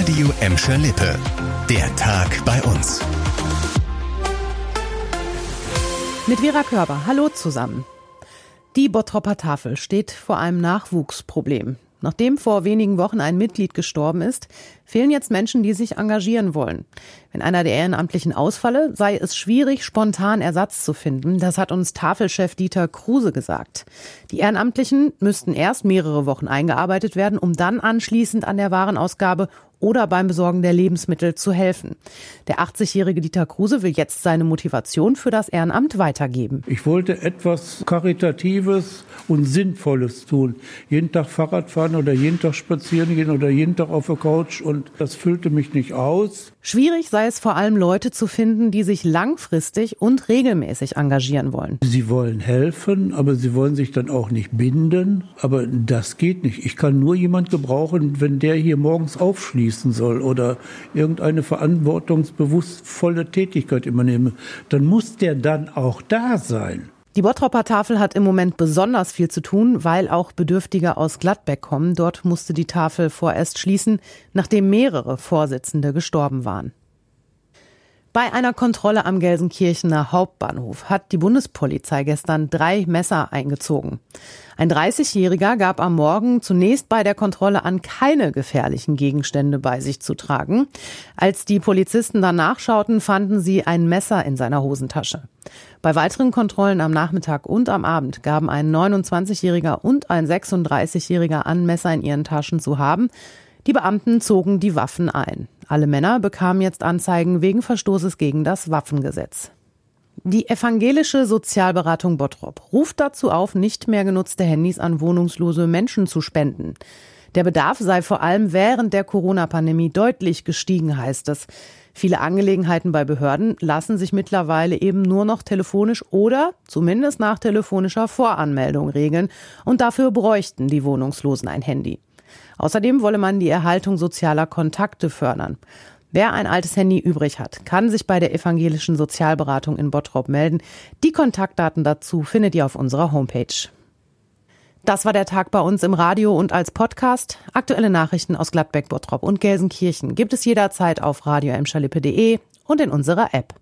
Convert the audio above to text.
Radio Emscher Lippe. Der Tag bei uns. Mit Vera Körber. Hallo zusammen. Die Bottropper Tafel steht vor einem Nachwuchsproblem. Nachdem vor wenigen Wochen ein Mitglied gestorben ist, fehlen jetzt Menschen, die sich engagieren wollen. Wenn einer der Ehrenamtlichen ausfalle, sei es schwierig, spontan Ersatz zu finden. Das hat uns Tafelchef Dieter Kruse gesagt. Die Ehrenamtlichen müssten erst mehrere Wochen eingearbeitet werden, um dann anschließend an der Warenausgabe oder beim Besorgen der Lebensmittel zu helfen. Der 80-jährige Dieter Kruse will jetzt seine Motivation für das Ehrenamt weitergeben. Ich wollte etwas Karitatives und Sinnvolles tun. Jeden Tag Fahrrad fahren oder jeden Tag spazieren gehen oder jeden Tag auf der Couch und das füllte mich nicht aus. Schwierig sei es vor allem Leute zu finden, die sich langfristig und regelmäßig engagieren wollen. Sie wollen helfen, aber sie wollen sich dann auch nicht binden. Aber das geht nicht. Ich kann nur jemand gebrauchen, wenn der hier morgens aufschließen soll oder irgendeine verantwortungsbewusstvolle Tätigkeit übernehmen. Dann muss der dann auch da sein. Die Bottropper Tafel hat im Moment besonders viel zu tun, weil auch Bedürftige aus Gladbeck kommen. Dort musste die Tafel vorerst schließen, nachdem mehrere Vorsitzende gestorben waren. Bei einer Kontrolle am Gelsenkirchener Hauptbahnhof hat die Bundespolizei gestern drei Messer eingezogen. Ein 30-Jähriger gab am Morgen zunächst bei der Kontrolle an, keine gefährlichen Gegenstände bei sich zu tragen. Als die Polizisten danach schauten, fanden sie ein Messer in seiner Hosentasche. Bei weiteren Kontrollen am Nachmittag und am Abend gaben ein 29-Jähriger und ein 36-Jähriger an, Messer in ihren Taschen zu haben. Die Beamten zogen die Waffen ein. Alle Männer bekamen jetzt Anzeigen wegen Verstoßes gegen das Waffengesetz. Die evangelische Sozialberatung Bottrop ruft dazu auf, nicht mehr genutzte Handys an wohnungslose Menschen zu spenden. Der Bedarf sei vor allem während der Corona-Pandemie deutlich gestiegen, heißt es. Viele Angelegenheiten bei Behörden lassen sich mittlerweile eben nur noch telefonisch oder zumindest nach telefonischer Voranmeldung regeln und dafür bräuchten die Wohnungslosen ein Handy. Außerdem wolle man die Erhaltung sozialer Kontakte fördern. Wer ein altes Handy übrig hat, kann sich bei der evangelischen Sozialberatung in Bottrop melden. Die Kontaktdaten dazu findet ihr auf unserer Homepage. Das war der Tag bei uns im Radio und als Podcast. Aktuelle Nachrichten aus Gladbeck, Bottrop und Gelsenkirchen gibt es jederzeit auf radio und in unserer App.